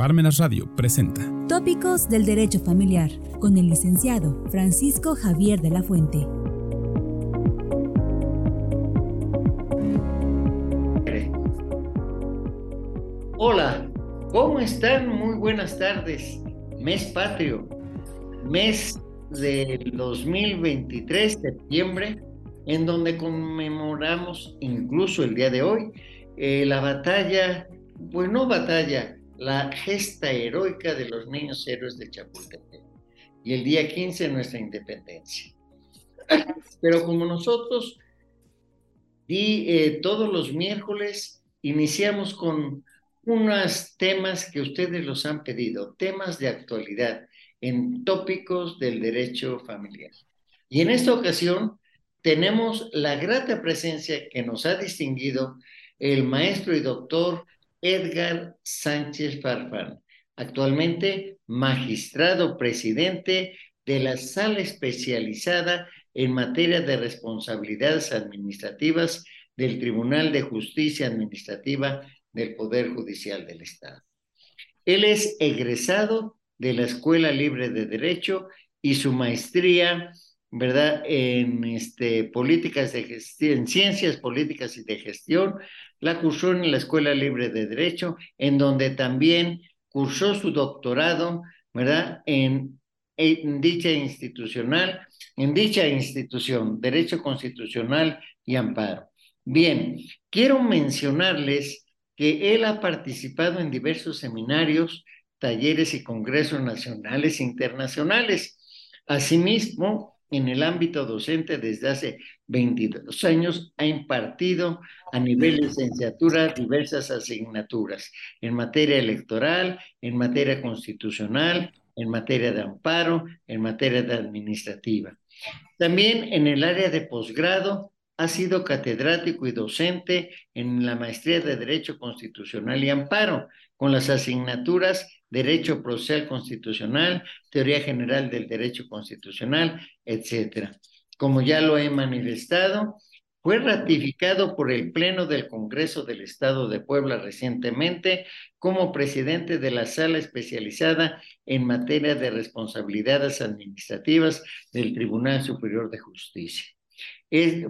Parmenas Radio presenta Tópicos del Derecho Familiar con el licenciado Francisco Javier de la Fuente. Hola, ¿cómo están? Muy buenas tardes. Mes patrio, mes del 2023, septiembre, en donde conmemoramos incluso el día de hoy eh, la batalla, pues no batalla, la gesta heroica de los niños héroes de Chapultepec y el día 15 nuestra independencia. Pero como nosotros eh, todos los miércoles iniciamos con unos temas que ustedes los han pedido, temas de actualidad en tópicos del derecho familiar. Y en esta ocasión tenemos la grata presencia que nos ha distinguido el maestro y doctor Edgar Sánchez Farfán, actualmente magistrado presidente de la sala especializada en materia de responsabilidades administrativas del Tribunal de Justicia Administrativa del Poder Judicial del Estado. Él es egresado de la Escuela Libre de Derecho y su maestría, ¿verdad?, en este, políticas de gestión, en ciencias políticas y de gestión, la cursó en la Escuela Libre de Derecho, en donde también cursó su doctorado, ¿verdad?, en, en dicha institucional, en dicha institución, Derecho Constitucional y Amparo. Bien, quiero mencionarles que él ha participado en diversos seminarios, talleres y congresos nacionales e internacionales. Asimismo, en el ámbito docente desde hace 22 años ha impartido a nivel licenciatura diversas asignaturas en materia electoral, en materia constitucional, en materia de amparo, en materia de administrativa. También en el área de posgrado ha sido catedrático y docente en la maestría de Derecho Constitucional y Amparo, con las asignaturas Derecho Procesal Constitucional, Teoría General del Derecho Constitucional, etc. Como ya lo he manifestado, fue ratificado por el Pleno del Congreso del Estado de Puebla recientemente como presidente de la Sala Especializada en Materia de Responsabilidades Administrativas del Tribunal Superior de Justicia.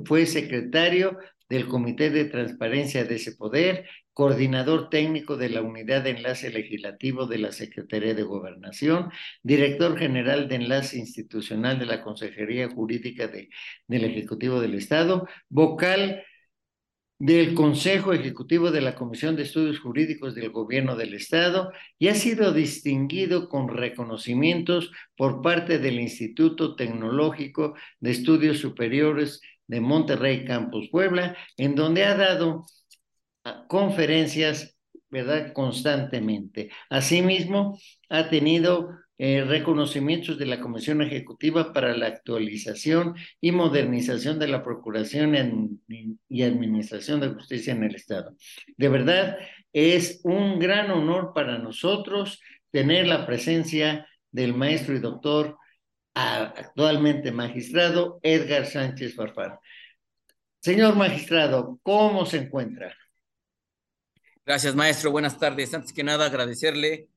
fue secretario del Comité de Transparencia de ese poder coordinador técnico de la Unidad de Enlace Legislativo de la Secretaría de Gobernación, director general de Enlace Institucional de la Consejería Jurídica de, del Ejecutivo del Estado, vocal del Consejo Ejecutivo de la Comisión de Estudios Jurídicos del Gobierno del Estado y ha sido distinguido con reconocimientos por parte del Instituto Tecnológico de Estudios Superiores de Monterrey Campus Puebla, en donde ha dado conferencias, ¿verdad? Constantemente. Asimismo, ha tenido eh, reconocimientos de la Comisión Ejecutiva para la actualización y modernización de la Procuración y Administración de Justicia en el Estado. De verdad, es un gran honor para nosotros tener la presencia del maestro y doctor actualmente magistrado Edgar Sánchez Farfán. Señor magistrado, ¿cómo se encuentra? Gracias, maestro. Buenas tardes. Antes que nada, agradecerle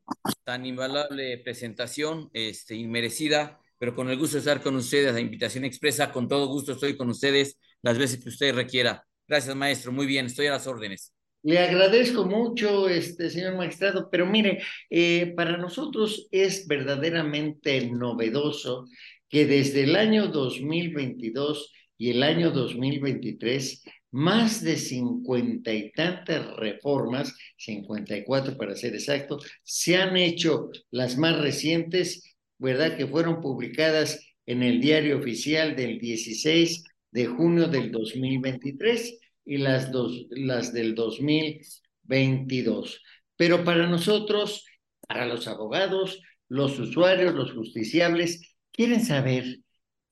tan invaluable presentación, este, inmerecida, pero con el gusto de estar con ustedes, la invitación expresa, con todo gusto estoy con ustedes las veces que usted requiera. Gracias, maestro. Muy bien, estoy a las órdenes. Le agradezco mucho, este señor magistrado, pero mire, eh, para nosotros es verdaderamente novedoso que desde el año 2022 y el año 2023 más de cincuenta y tantas reformas, 54 para ser exacto, se han hecho las más recientes, ¿verdad? Que fueron publicadas en el diario oficial del 16 de junio del 2023 y las, dos, las del 2022. Pero para nosotros, para los abogados, los usuarios, los justiciables, quieren saber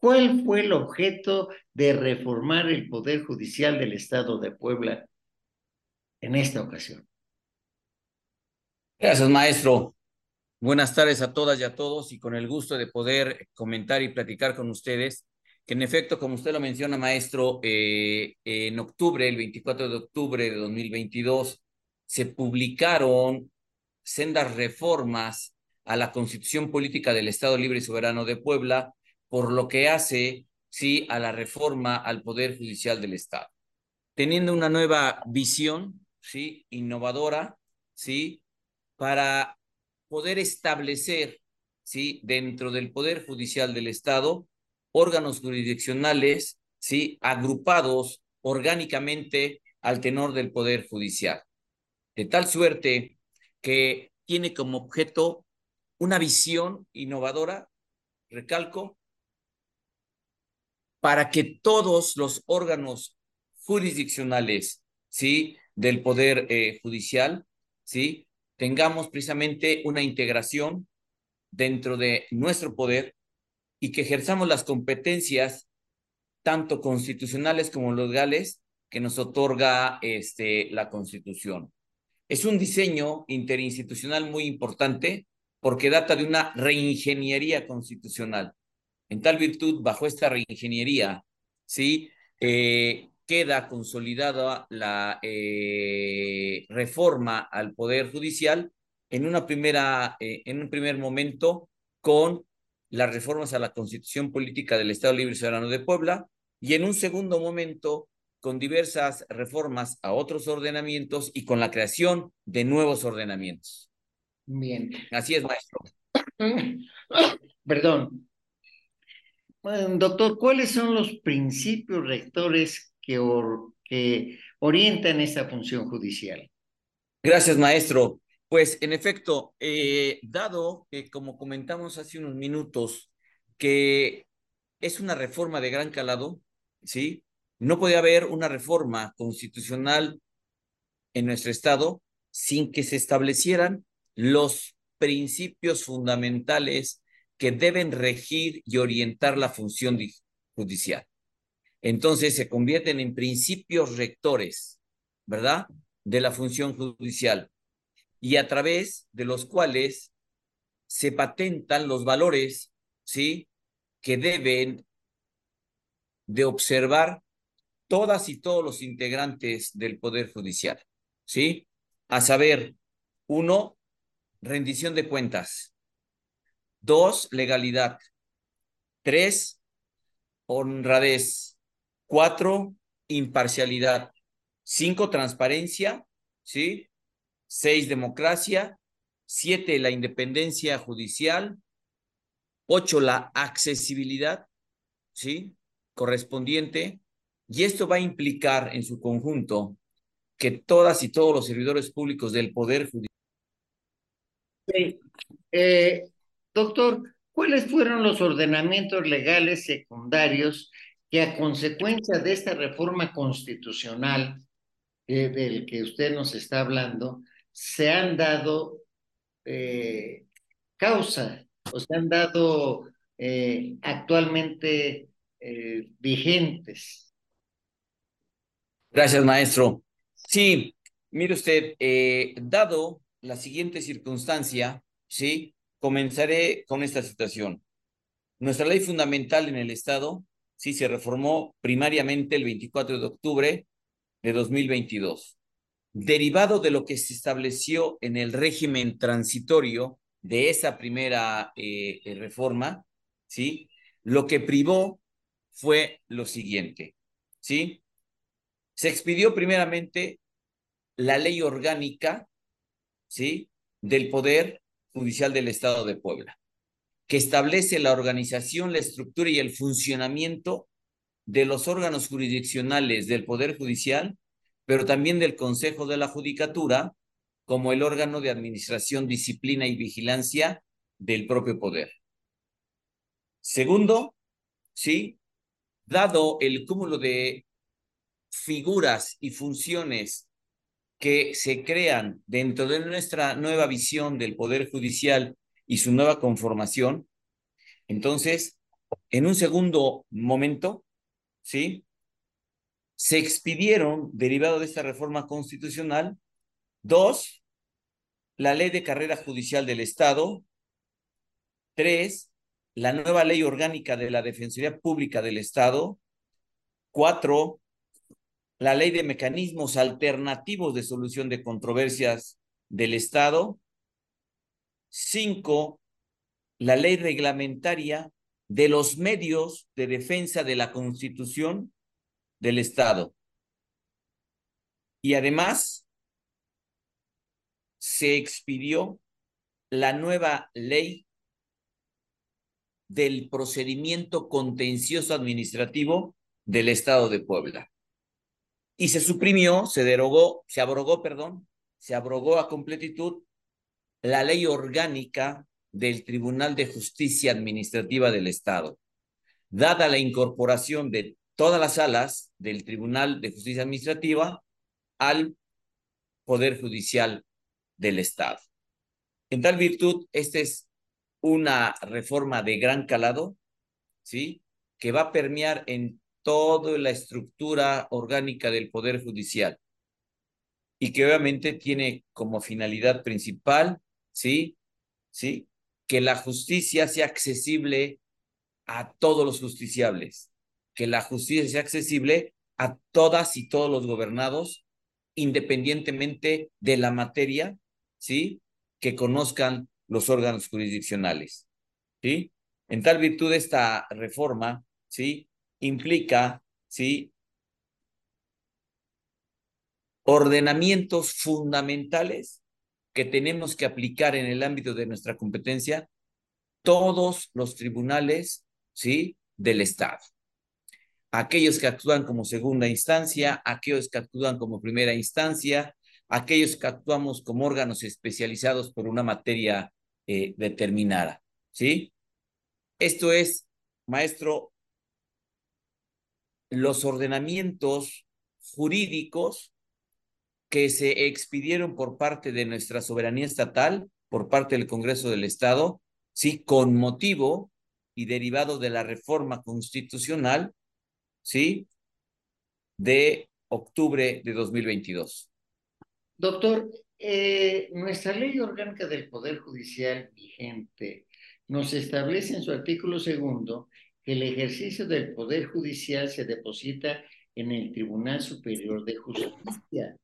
¿Cuál fue el objeto de reformar el Poder Judicial del Estado de Puebla en esta ocasión? Gracias, maestro. Buenas tardes a todas y a todos y con el gusto de poder comentar y platicar con ustedes que en efecto, como usted lo menciona, maestro, eh, en octubre, el 24 de octubre de 2022, se publicaron sendas reformas a la Constitución Política del Estado Libre y Soberano de Puebla, por lo que hace, sí, a la reforma al Poder Judicial del Estado. Teniendo una nueva visión, sí, innovadora, sí, para poder establecer, sí, dentro del Poder Judicial del Estado, órganos jurisdiccionales, sí, agrupados orgánicamente al tenor del Poder Judicial. De tal suerte que tiene como objeto una visión innovadora, recalco, para que todos los órganos jurisdiccionales, ¿sí? Del Poder eh, Judicial, ¿sí? Tengamos precisamente una integración dentro de nuestro poder y que ejerzamos las competencias tanto constitucionales como legales que nos otorga este, la Constitución. Es un diseño interinstitucional muy importante porque data de una reingeniería constitucional. En tal virtud, bajo esta reingeniería, ¿sí? Eh, queda consolidada la eh, reforma al Poder Judicial en, una primera, eh, en un primer momento con las reformas a la Constitución Política del Estado Libre y Soberano de Puebla y en un segundo momento con diversas reformas a otros ordenamientos y con la creación de nuevos ordenamientos. Bien. Así es, maestro. Perdón. Doctor, ¿cuáles son los principios rectores que, orientan esta función judicial? Gracias, maestro. Pues en efecto, eh, dado que, como comentamos hace unos minutos, que es una reforma de gran calado, ¿sí? No puede haber una reforma constitucional en nuestro Estado sin que se establecieran los principios fundamentales que deben regir y orientar la función judicial. Entonces se convierten en principios rectores, ¿verdad? De la función judicial y a través de los cuales se patentan los valores, ¿sí? Que deben de observar todas y todos los integrantes del Poder Judicial, ¿sí? A saber, uno, rendición de cuentas. Dos, legalidad. Tres, honradez. Cuatro, imparcialidad. Cinco, transparencia, ¿sí? Seis, democracia. Siete, la independencia judicial. Ocho, la accesibilidad, ¿sí? Correspondiente. Y esto va a implicar en su conjunto que todas y todos los servidores públicos del Poder Judicial. Sí. Eh, doctor, ¿cuáles fueron los ordenamientos legales secundarios que a consecuencia de esta reforma constitucional eh, del que usted nos está hablando, se han dado eh, causa o se han dado eh, actualmente vigentes. Gracias, maestro. Sí, mire usted, dado la siguiente circunstancia, sí, comenzaré con esta situación. Nuestra ley fundamental en el Estado, sí, se reformó primariamente el 24 de octubre de 2022 derivado de lo que se estableció en el régimen transitorio de esa primera eh, eh, reforma, ¿sí? Lo que privó fue lo siguiente, ¿sí? Se expidió primeramente la ley orgánica, ¿sí? Del Poder Judicial del Estado de Puebla, que establece la organización, la estructura y el funcionamiento de los órganos jurisdiccionales del Poder Judicial pero también del Consejo de la Judicatura como el órgano de administración, disciplina y vigilancia del propio poder. Segundo, sí, dado el cúmulo de figuras y funciones que se crean dentro de nuestra nueva visión del Poder Judicial y su nueva conformación, entonces, en un segundo momento, ¿sí? se expidieron, derivado de esta reforma constitucional, dos, la ley de carrera judicial del Estado, tres, la nueva ley orgánica de la Defensoría Pública del Estado, cuatro, la ley de mecanismos alternativos de solución de controversias del Estado, Cinco, la ley reglamentaria de los medios de defensa de la Constitución del Estado. Y además, se expidió la nueva ley del procedimiento contencioso administrativo del Estado de Puebla. Y se suprimió, se derogó, se abrogó, perdón, se abrogó a completitud la ley orgánica del Tribunal de Justicia Administrativa del Estado. Dada la incorporación de todas las salas del Tribunal de Justicia Administrativa al Poder Judicial del Estado. En tal virtud, esta es una reforma de gran calado, ¿sí? Que va a permear en toda la estructura orgánica del Poder Judicial y que obviamente tiene como finalidad principal, ¿sí? ¿Sí? Que la justicia sea accesible a todos los justiciables, que la justicia sea accesible a todas y todos los gobernados, independientemente de la materia, ¿sí? Que conozcan los órganos jurisdiccionales, ¿sí? En tal virtud, esta reforma, ¿sí? Implica, ¿sí? Ordenamientos fundamentales que tenemos que aplicar en el ámbito de nuestra competencia todos los tribunales, ¿sí? Del Estado. Aquellos que actúan como segunda instancia, aquellos que actúan como primera instancia, aquellos que actuamos como órganos especializados por una materia eh, determinada. ¿Sí? Esto es, maestro, los ordenamientos jurídicos que se expidieron por parte de nuestra soberanía estatal, por parte del Congreso del Estado, sí, con motivo y derivado de la reforma constitucional, sí, de octubre de 2022. Doctor, eh, nuestra ley orgánica del Poder Judicial vigente nos establece en su artículo segundo que el ejercicio del Poder Judicial se deposita en el Tribunal Superior de Justicia,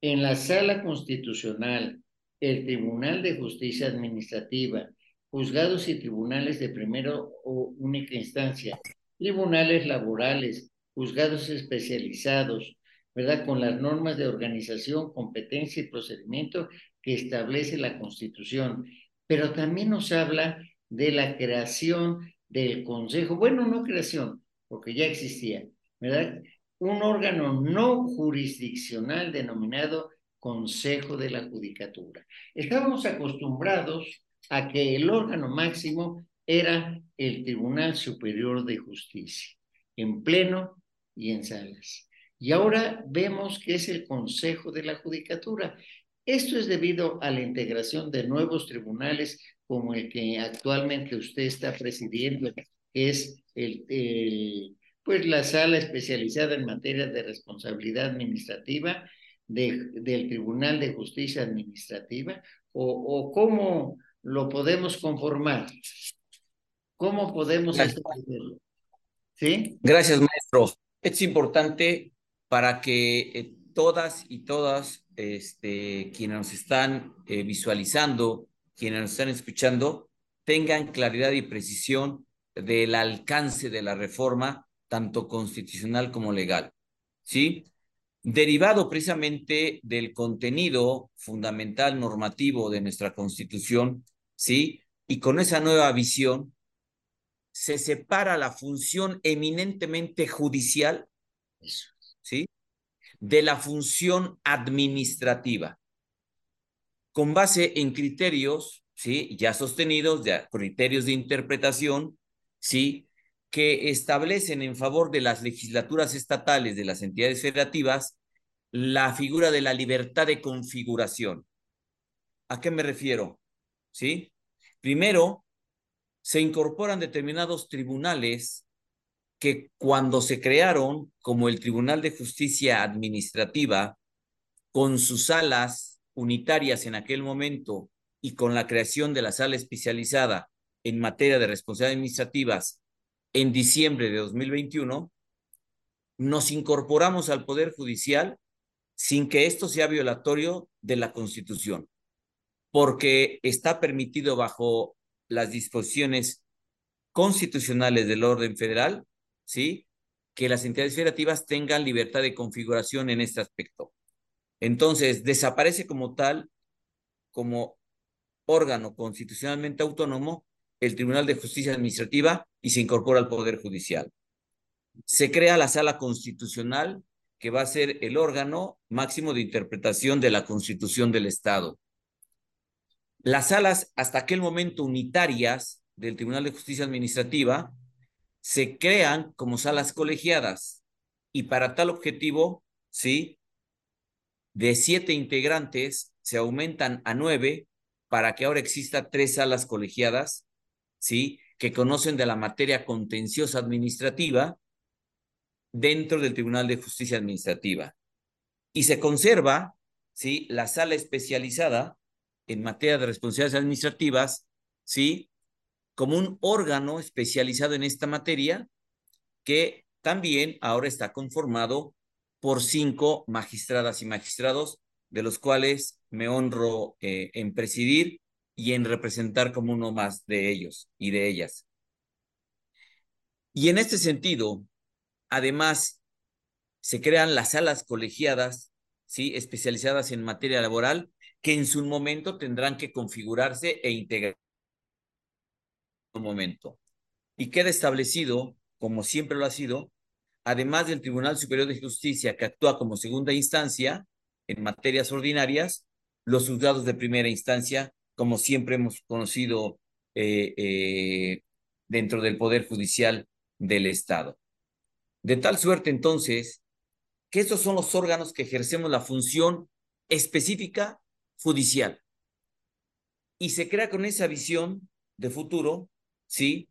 en la Sala Constitucional, el Tribunal de Justicia Administrativa, juzgados y tribunales de primera o única instancia, tribunales laborales, juzgados especializados, ¿verdad? Con las normas de organización, competencia y procedimiento que establece la Constitución. Pero también nos habla de la creación del Consejo, bueno, no creación, porque ya existía, ¿verdad? Un órgano no jurisdiccional denominado Consejo de la Judicatura. Estábamos acostumbrados a que el órgano máximo era el Tribunal Superior de Justicia, en pleno y en salas y ahora vemos que es el Consejo de la Judicatura. Esto es debido a la integración de nuevos tribunales como el que actualmente usted está presidiendo, que es el, pues la sala especializada en materia de responsabilidad administrativa del Tribunal de Justicia Administrativa, o, o cómo lo podemos conformar, cómo podemos hacerlo. ¿Sí? Gracias, maestro. Es importante para que eh, todas y todas este, quienes nos están eh, visualizando, quienes nos están escuchando, tengan claridad y precisión del alcance de la reforma, tanto constitucional como legal. ¿Sí? Derivado precisamente del contenido fundamental normativo de nuestra Constitución, ¿sí? Y con esa nueva visión, se separa la función eminentemente judicial. ¿sí? De la función administrativa, con base en criterios, ¿sí? Ya sostenidos, de criterios de interpretación, ¿sí? Que establecen en favor de las legislaturas estatales de las entidades federativas la figura de la libertad de configuración. ¿A qué me refiero? ¿Sí? Primero, se incorporan determinados tribunales que cuando se crearon como el Tribunal de Justicia Administrativa, con sus salas unitarias en aquel momento y con la creación de la sala especializada en materia de responsabilidades administrativas en diciembre de 2021, nos incorporamos al Poder Judicial sin que esto sea violatorio de la Constitución. porque está permitido bajo las disposiciones constitucionales del orden federal, ¿sí? Que las entidades federativas tengan libertad de configuración en este aspecto. Entonces, desaparece como tal, como órgano constitucionalmente autónomo, el Tribunal de Justicia Administrativa y se incorpora al Poder Judicial. Se crea la Sala Constitucional, que va a ser el órgano máximo de interpretación de la Constitución del Estado. Las salas, hasta aquel momento unitarias del Tribunal de Justicia Administrativa, se crean como salas colegiadas y para tal objetivo, ¿sí? De siete integrantes se aumentan a nueve para que ahora exista tres salas colegiadas, ¿sí? Que conocen de la materia contenciosa administrativa dentro del Tribunal de Justicia Administrativa. Y se conserva, ¿sí? La sala especializada en materia de responsabilidades administrativas, ¿sí? Como un órgano especializado en esta materia que también ahora está conformado por cinco magistradas y magistrados, de los cuales me honro eh, en presidir y en representar como uno más de ellos y de ellas. Y en este sentido, además, se crean las salas colegiadas, ¿sí? especializadas en materia laboral, que en su momento tendrán que configurarse e integrar un momento. Y queda establecido, como siempre lo ha sido, además del Tribunal Superior de Justicia, que actúa como segunda instancia en materias ordinarias, los juzgados de primera instancia, como siempre hemos conocido eh, eh, dentro del Poder Judicial del Estado. De tal suerte, entonces, que estos son los órganos que ejercemos la función específica judicial. Y se crea con esa visión de futuro, ¿sí?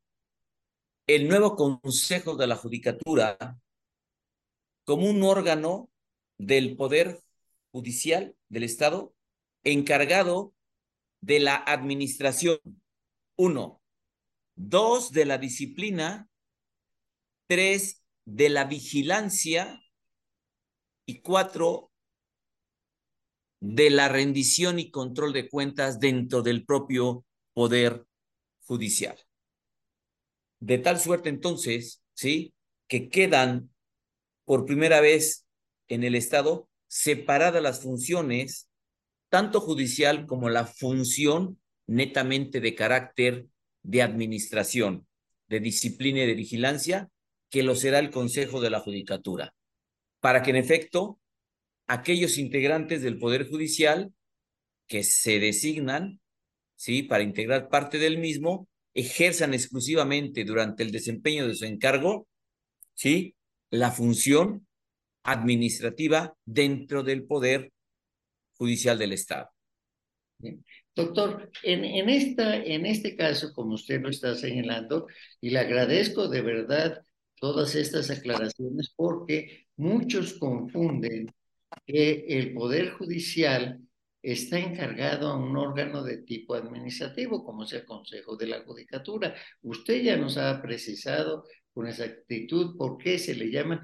El nuevo Consejo de la Judicatura como un órgano del Poder Judicial del Estado encargado de la administración. Uno. Dos, de la disciplina. Tres, de la vigilancia. Y cuatro, de la rendición y control de cuentas dentro del propio Poder Judicial. De tal suerte entonces, ¿sí? Que quedan por primera vez en el Estado separadas las funciones, tanto judicial como la función netamente de carácter de administración, de disciplina y de vigilancia, que lo será el Consejo de la Judicatura, para que en efecto aquellos integrantes del Poder Judicial que se designan, ¿sí? Para integrar parte del mismo, ejerzan exclusivamente durante el desempeño de su encargo, ¿sí? La función administrativa dentro del Poder Judicial del Estado. Doctor, en, en, esta, en este caso, como usted lo está señalando, y le agradezco de verdad todas estas aclaraciones porque muchos confunden que el Poder Judicial está encargado a un órgano de tipo administrativo, como es el Consejo de la Judicatura. Usted ya nos ha precisado con exactitud por qué se le llama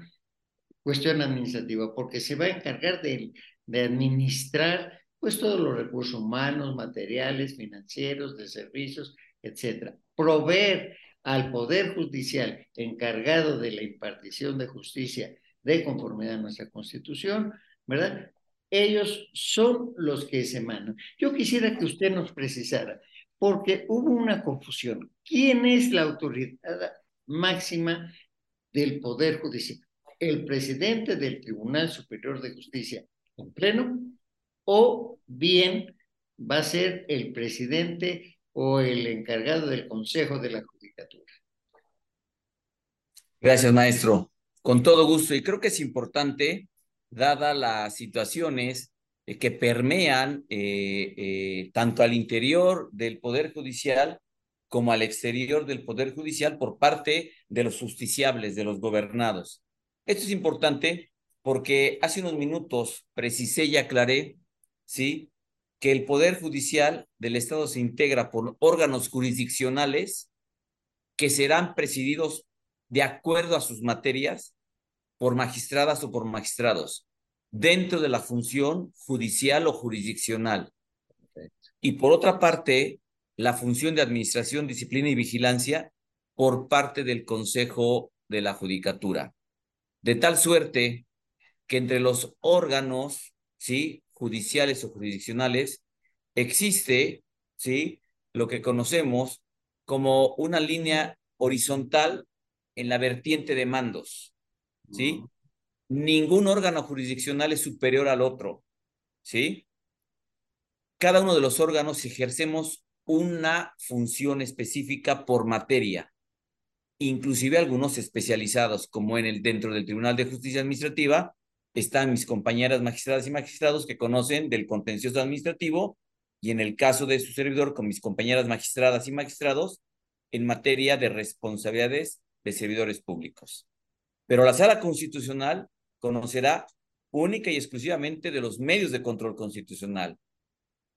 cuestión administrativa, porque se va a encargar de, de administrar pues todos los recursos humanos, materiales, financieros, de servicios, etcétera. Proveer al Poder Judicial encargado de la impartición de justicia de conformidad a nuestra Constitución, ¿verdad? Ellos son los que se mandan. Yo quisiera que usted nos precisara, porque hubo una confusión. ¿Quién es la autoridad máxima del Poder Judicial? ¿El presidente del Tribunal Superior de Justicia en pleno? ¿O bien va a ser el presidente o el encargado del Consejo de la Judicatura? Gracias, maestro. Con todo gusto. Y creo que es importante dadas las situaciones eh, que permean eh, eh, tanto al interior del Poder Judicial como al exterior del Poder Judicial por parte de los justiciables, de los gobernados. Esto es importante porque hace unos minutos precisé y aclaré, ¿sí? Que el Poder Judicial del Estado se integra por órganos jurisdiccionales que serán presididos de acuerdo a sus materias por magistradas o por magistrados, dentro de la función judicial o jurisdiccional. Y por otra parte, la función de administración, disciplina y vigilancia por parte del Consejo de la Judicatura. De tal suerte que entre los órganos, ¿sí? judiciales o jurisdiccionales, existe, ¿sí? lo que conocemos como una línea horizontal en la vertiente de mandos, ¿sí? Ningún órgano jurisdiccional es superior al otro, ¿sí? Cada uno de los órganos ejercemos una función específica por materia, inclusive algunos especializados, como en el dentro del Tribunal de Justicia Administrativa, están mis compañeras magistradas y magistrados que conocen del contencioso administrativo y en el caso de su servidor con mis compañeras magistradas y magistrados en materia de responsabilidades de servidores públicos. Pero la sala constitucional conocerá única y exclusivamente de los medios de control constitucional.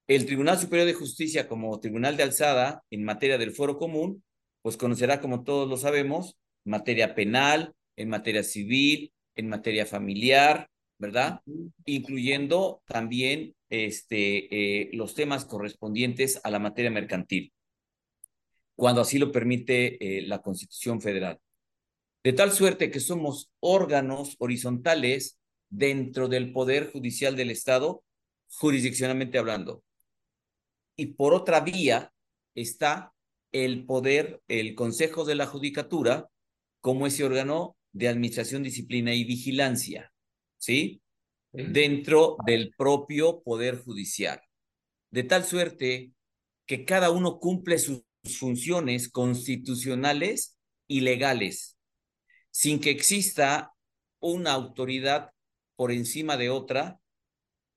El Tribunal Superior de Justicia como tribunal de alzada en materia del foro común, pues conocerá, como todos lo sabemos, materia penal, en materia civil, en materia familiar, ¿verdad? Incluyendo también este, eh, los temas correspondientes a la materia mercantil, cuando así lo permite eh, la Constitución Federal. De tal suerte que somos órganos horizontales dentro del Poder Judicial del Estado, jurisdiccionalmente hablando. Y por otra vía está el poder, el Consejo de la Judicatura, como ese órgano de administración, disciplina y vigilancia, ¿sí? Dentro del propio Poder Judicial. De tal suerte que cada uno cumple sus funciones constitucionales y legales, sin que exista una autoridad por encima de otra,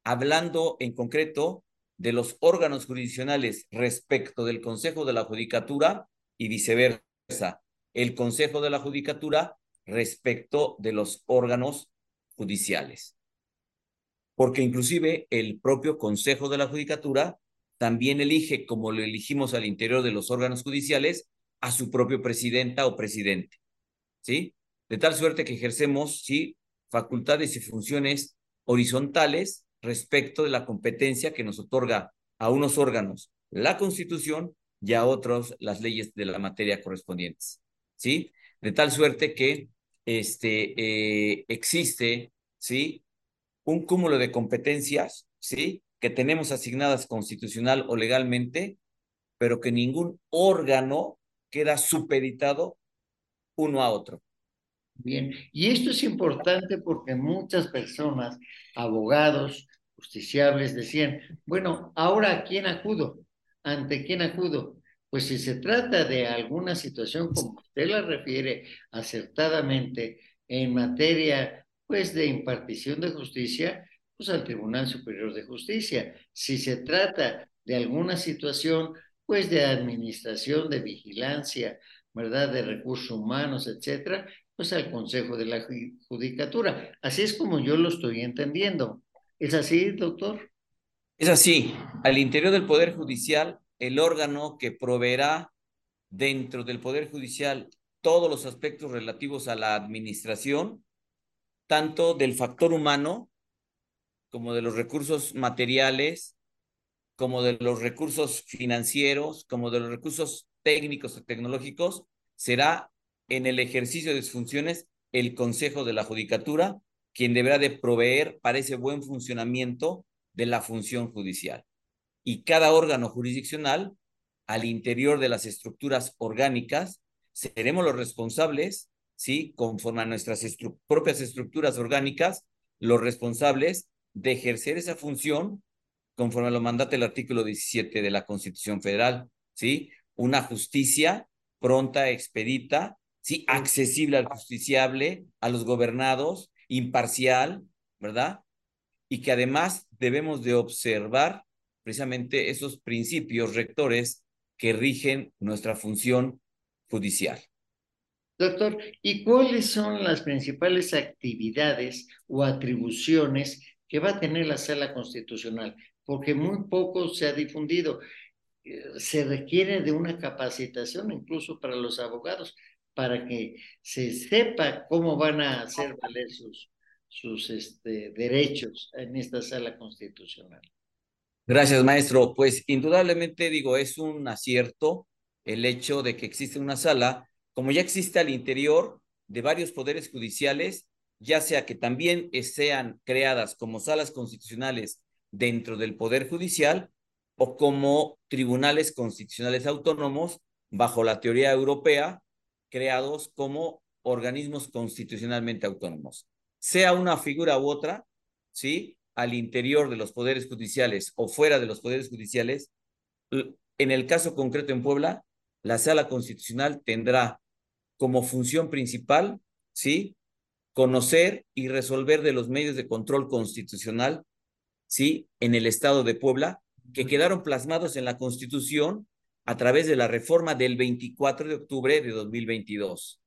hablando en concreto de los órganos jurisdiccionales respecto del Consejo de la Judicatura y viceversa. El Consejo de la Judicatura respecto de los órganos judiciales. Porque inclusive el propio Consejo de la Judicatura también elige, como lo elegimos al interior de los órganos judiciales, a su propio presidenta o presidente. ¿Sí? De tal suerte que ejercemos, sí, facultades y funciones horizontales respecto de la competencia que nos otorga a unos órganos la Constitución y a otros las leyes de la materia correspondientes. ¿Sí? De tal suerte que este, eh, existe, ¿sí? Un cúmulo de competencias, ¿sí? Que tenemos asignadas constitucional o legalmente, pero que ningún órgano queda supeditado uno a otro. Bien, y esto es importante porque muchas personas, abogados, justiciables, decían, bueno, ahora ¿a quién acudo? ¿Ante quién acudo? Pues si se trata de alguna situación como usted la refiere acertadamente en materia pues de impartición de justicia, pues al Tribunal Superior de Justicia. Si se trata de alguna situación pues de administración, de vigilancia, ¿verdad? De recursos humanos, etcétera, pues al Consejo de la Judicatura. Así es como yo lo estoy entendiendo. ¿Es así, doctor? Es así. Al interior del Poder Judicial el órgano que proveerá dentro del Poder Judicial todos los aspectos relativos a la administración, tanto del factor humano como de los recursos materiales, como de los recursos financieros, como de los recursos técnicos o tecnológicos, será en el ejercicio de sus funciones el Consejo de la Judicatura quien deberá de proveer para ese buen funcionamiento de la función judicial y cada órgano jurisdiccional, al interior de las estructuras orgánicas, seremos los responsables, ¿sí? Conforme a nuestras propias estructuras orgánicas, los responsables de ejercer esa función conforme a lo mandata el artículo 17 de la Constitución Federal, ¿sí? Una justicia pronta, expedita, ¿sí? Accesible al justiciable, a los gobernados, imparcial, ¿verdad? Y que además debemos de observar precisamente esos principios rectores que rigen nuestra función judicial. Doctor, ¿y cuáles son las principales actividades o atribuciones que va a tener la sala constitucional? Porque muy poco se ha difundido. Eh, se requiere de una capacitación incluso para los abogados, para que se sepa cómo van a hacer valer sus, sus este, derechos en esta sala constitucional. Gracias, maestro. Pues indudablemente digo, es un acierto el hecho de que existe una sala, como ya existe al interior de varios poderes judiciales, ya sea que también sean creadas como salas constitucionales dentro del Poder Judicial o como tribunales constitucionales autónomos bajo la teoría europea, creados como organismos constitucionalmente autónomos. Sea una figura u otra, ¿sí? Al interior de los poderes judiciales o fuera de los poderes judiciales, en el caso concreto en Puebla, la sala constitucional tendrá como función principal, ¿sí? Conocer y resolver de los medios de control constitucional, ¿sí? En el estado de Puebla, que quedaron plasmados en la Constitución a través de la reforma del 24 de octubre de 2022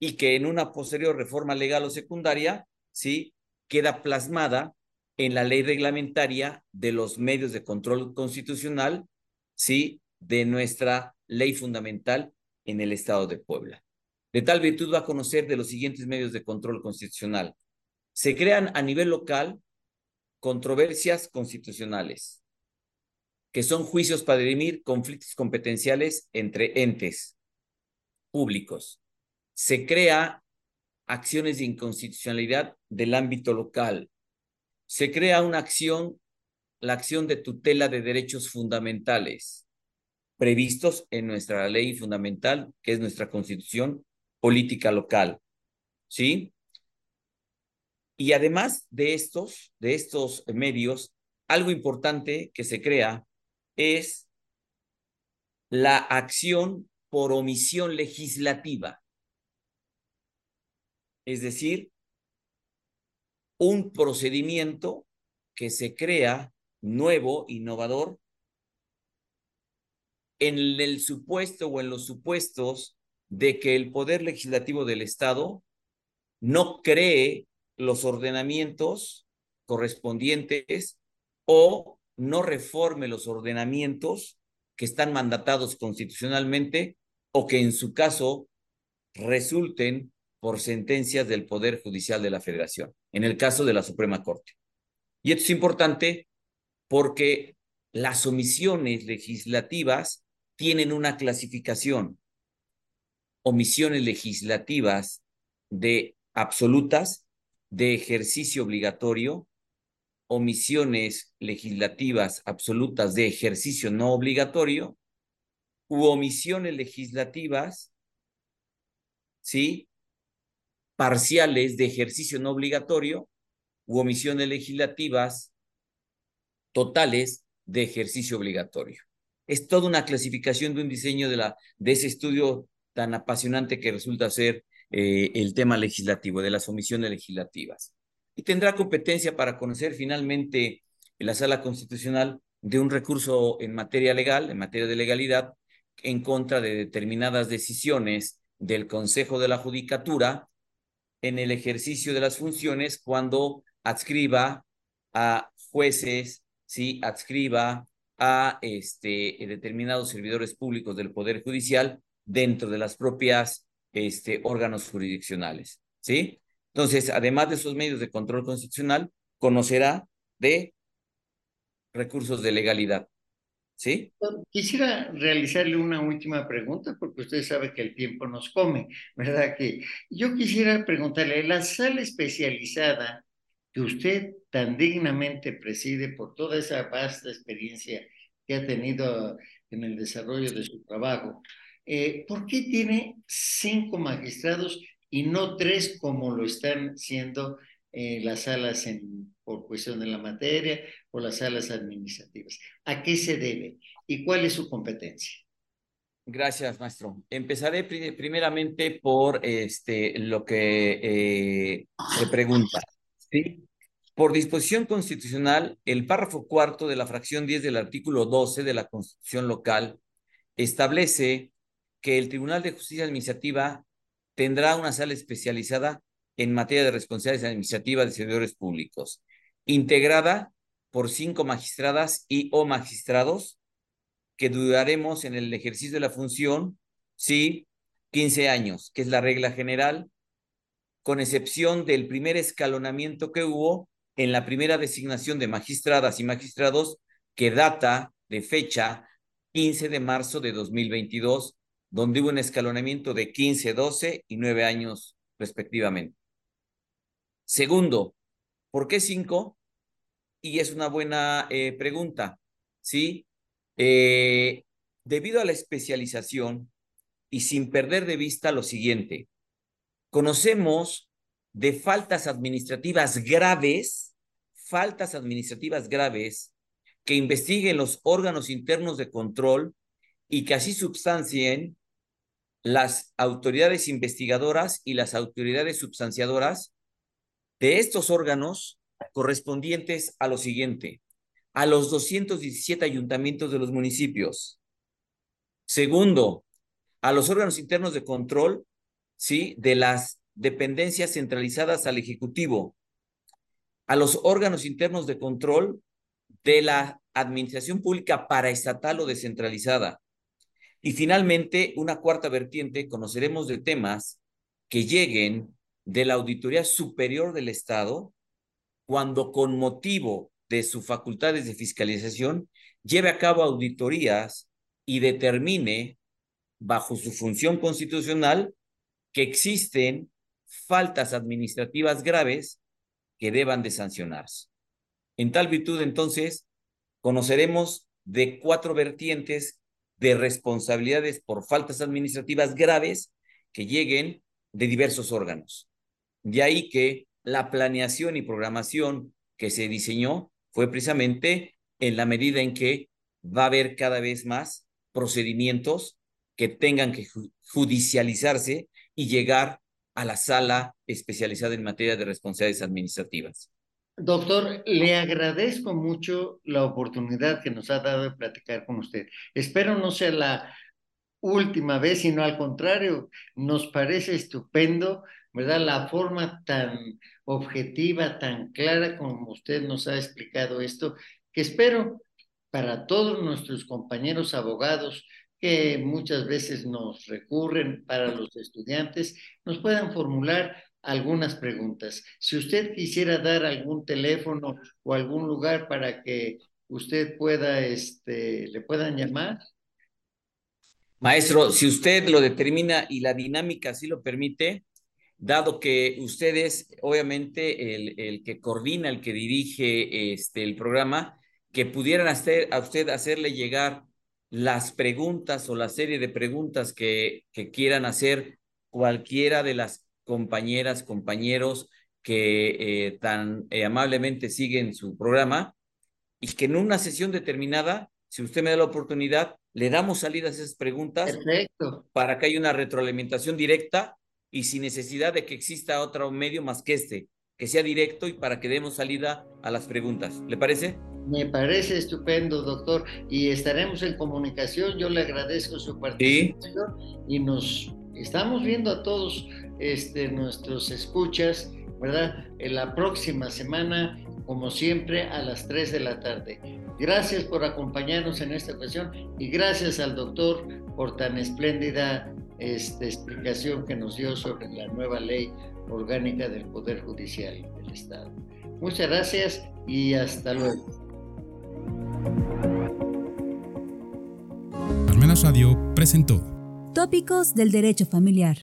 y que en una posterior reforma legal o secundaria, ¿sí? Queda plasmada en la ley reglamentaria de los medios de control constitucional, ¿sí? De nuestra ley fundamental en el Estado de Puebla. De tal virtud va a conocer de los siguientes medios de control constitucional. Se crean a nivel local controversias constitucionales, que son juicios para dirimir conflictos competenciales entre entes públicos. Se crea acciones de inconstitucionalidad del ámbito local. Se crea una acción, la acción de tutela de derechos fundamentales previstos en nuestra ley fundamental, que es nuestra constitución política local. ¿Sí? Y además de estos, de estos medios, algo importante que se crea es la acción por omisión legislativa. Es decir, un procedimiento que se crea nuevo, innovador, en el supuesto o en los supuestos de que el poder legislativo del Estado no cree los ordenamientos correspondientes o no reforme los ordenamientos que están mandatados constitucionalmente o que en su caso resulten por sentencias del Poder Judicial de la Federación, en el caso de la Suprema Corte. Y esto es importante porque las omisiones legislativas tienen una clasificación. Omisiones legislativas de absolutas, de ejercicio obligatorio, omisiones legislativas absolutas de ejercicio no obligatorio, u omisiones legislativas, ¿sí? Parciales de ejercicio no obligatorio, u omisiones legislativas totales de ejercicio obligatorio es toda una clasificación de un diseño de, la, de ese estudio tan apasionante que resulta ser eh, el tema legislativo, de las omisiones legislativas. Y tendrá competencia para conocer finalmente en la sala constitucional de un recurso en materia legal, en materia de legalidad, en contra de determinadas decisiones del Consejo de la Judicatura en el ejercicio de las funciones cuando adscriba a jueces, ¿sí? adscriba a este, determinados servidores públicos del Poder Judicial dentro de las propias este, órganos jurisdiccionales. ¿sí? Entonces, además de esos medios de control constitucional, conocerá de recursos de legalidad. ¿Sí? Quisiera realizarle una última pregunta porque usted sabe que el tiempo nos come, ¿verdad? Que yo quisiera preguntarle, la sala especializada que usted tan dignamente preside por toda esa vasta experiencia que ha tenido en el desarrollo de su trabajo. Eh, ¿Por qué tiene cinco magistrados y no tres como lo están siendo las salas por cuestión de la materia o las salas administrativas? ¿A qué se debe y cuál es su competencia? Gracias, maestro. Empezaré primeramente por este, lo que eh, se pregunta. ¿sí? Por disposición constitucional, el párrafo cuarto de la fracción 10 del artículo 12 de la Constitución local establece que el Tribunal de Justicia Administrativa tendrá una sala especializada en materia de responsabilidades administrativas de servidores públicos, integrada por cinco magistradas y o magistrados que duraremos en el ejercicio de la función, sí, 15 años, que es la regla general, con excepción del primer escalonamiento que hubo en la primera designación de magistradas y magistrados que data de fecha 15 de marzo de 2022, donde hubo un escalonamiento de 15, 12 y 9 años respectivamente. Segundo, ¿por qué 5? Y es una buena eh, pregunta, ¿sí? Eh, debido a la especialización y sin perder de vista lo siguiente, conocemos de faltas administrativas graves, faltas administrativas graves que investiguen los órganos internos de control y que así substancien las autoridades investigadoras y las autoridades substanciadoras de estos órganos correspondientes a lo siguiente, a los 217 ayuntamientos de los municipios. Segundo, a los órganos internos de control, ¿sí? De las dependencias centralizadas al Ejecutivo, a los órganos internos de control de la administración pública paraestatal o descentralizada. Y finalmente, una cuarta vertiente, conoceremos de temas que lleguen de la Auditoría Superior del Estado cuando con motivo de sus facultades de fiscalización lleve a cabo auditorías y determine bajo su función constitucional que existen faltas administrativas graves que deban de sancionarse. En tal virtud, entonces, conoceremos de cuatro vertientes de responsabilidades por faltas administrativas graves que lleguen de diversos órganos. De ahí que la planeación y programación que se diseñó fue precisamente en la medida en que va a haber cada vez más procedimientos que tengan que judicializarse y llegar a la sala especializada en materia de responsabilidades administrativas. Doctor, le agradezco mucho la oportunidad que nos ha dado de platicar con usted. Espero no sea la última vez, sino al contrario, nos parece estupendo, ¿verdad? La forma tan objetiva, tan clara como usted nos ha explicado esto, que espero para todos nuestros compañeros abogados que muchas veces nos recurren para los estudiantes, nos puedan formular algunas preguntas. Si usted quisiera dar algún teléfono o algún lugar para que usted pueda, este, le puedan llamar. Maestro, si usted lo determina y la dinámica así lo permite, dado que usted es obviamente el, el que coordina, el que dirige este, el programa, que pudieran hacer, a usted hacerle llegar las preguntas o la serie de preguntas que, que quieran hacer cualquiera de las compañeras, compañeros que eh, tan eh, amablemente siguen su programa y que en una sesión determinada, si usted me da la oportunidad, le damos salida a esas preguntas Perfecto. para que haya una retroalimentación directa y sin necesidad de que exista otro medio más que este, que sea directo y para que demos salida a las preguntas. ¿Le parece? Me parece estupendo, doctor, y estaremos en comunicación. Yo le agradezco su participación y nos estamos viendo a todos este, nuestros escuchas, ¿verdad? En la próxima semana, como siempre, a las 3 de la tarde. Gracias por acompañarnos en esta ocasión y gracias al doctor por tan espléndida este, explicación que nos dio sobre la nueva ley orgánica del Poder Judicial del Estado. Muchas gracias y hasta luego. Armenas Radio presentó Tópicos del Derecho Familiar